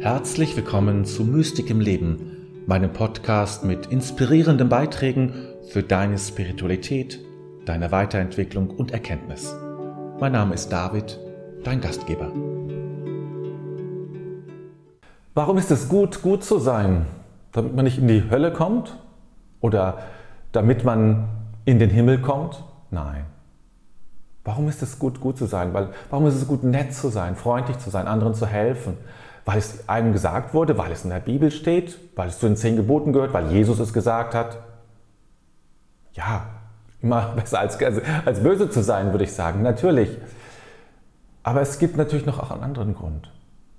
Herzlich willkommen zu Mystik im Leben, meinem Podcast mit inspirierenden Beiträgen für deine Spiritualität, deine Weiterentwicklung und Erkenntnis. Mein Name ist David, dein Gastgeber. Warum ist es gut, gut zu sein? Damit man nicht in die Hölle kommt? Oder damit man in den Himmel kommt? Nein. Warum ist es gut, gut zu sein? Weil, warum ist es gut, nett zu sein, freundlich zu sein, anderen zu helfen? Weil es einem gesagt wurde, weil es in der Bibel steht, weil es zu den zehn Geboten gehört, weil Jesus es gesagt hat. Ja, immer besser als, als böse zu sein, würde ich sagen, natürlich. Aber es gibt natürlich noch auch einen anderen Grund.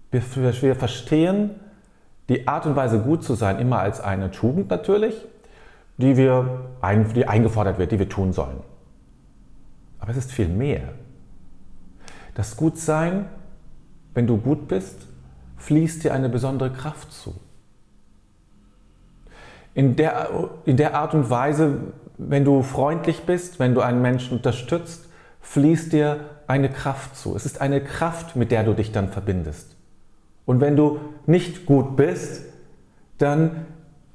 Wir, wir verstehen die Art und Weise, gut zu sein, immer als eine Tugend natürlich, die, wir, die eingefordert wird, die wir tun sollen. Aber es ist viel mehr. Das Gutsein, wenn du gut bist, fließt dir eine besondere Kraft zu. In der, in der Art und Weise, wenn du freundlich bist, wenn du einen Menschen unterstützt, fließt dir eine Kraft zu. Es ist eine Kraft, mit der du dich dann verbindest. Und wenn du nicht gut bist, dann,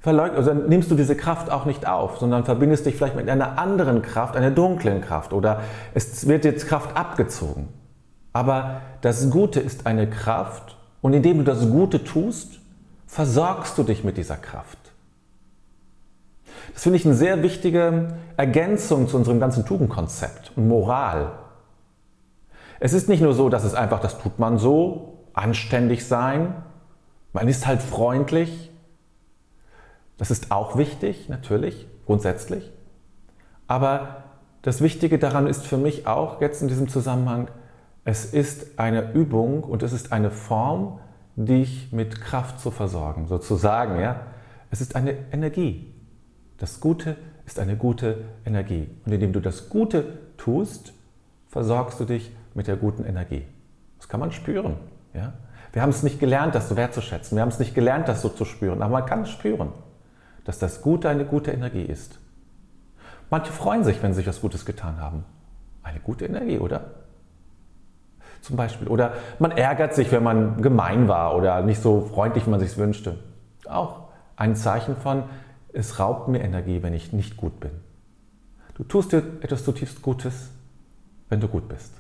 also dann nimmst du diese Kraft auch nicht auf, sondern verbindest dich vielleicht mit einer anderen Kraft, einer dunklen Kraft oder es wird jetzt Kraft abgezogen. Aber das Gute ist eine Kraft und indem du das Gute tust, versorgst du dich mit dieser Kraft. Das finde ich eine sehr wichtige Ergänzung zu unserem ganzen Tugendkonzept und Moral. Es ist nicht nur so, dass es einfach, das tut man so, anständig sein, man ist halt freundlich. Das ist auch wichtig, natürlich, grundsätzlich. Aber das Wichtige daran ist für mich auch jetzt in diesem Zusammenhang, es ist eine Übung und es ist eine Form, dich mit Kraft zu versorgen, sozusagen. Ja? Es ist eine Energie. Das Gute ist eine gute Energie. Und indem du das Gute tust, versorgst du dich mit der guten Energie. Das kann man spüren. Ja? Wir haben es nicht gelernt, das so wertzuschätzen. Wir haben es nicht gelernt, das so zu spüren. Aber man kann es spüren, dass das Gute eine gute Energie ist. Manche freuen sich, wenn sie sich was Gutes getan haben. Eine gute Energie, oder? Zum Beispiel. Oder man ärgert sich, wenn man gemein war oder nicht so freundlich, wie man sich wünschte. Auch ein Zeichen von, es raubt mir Energie, wenn ich nicht gut bin. Du tust dir etwas zutiefst Gutes, wenn du gut bist.